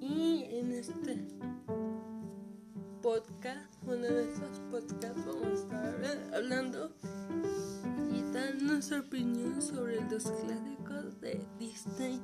Y en este podcast, uno de estos podcasts, vamos a estar hablando y dando nuestra opinión sobre los clásicos de Disney.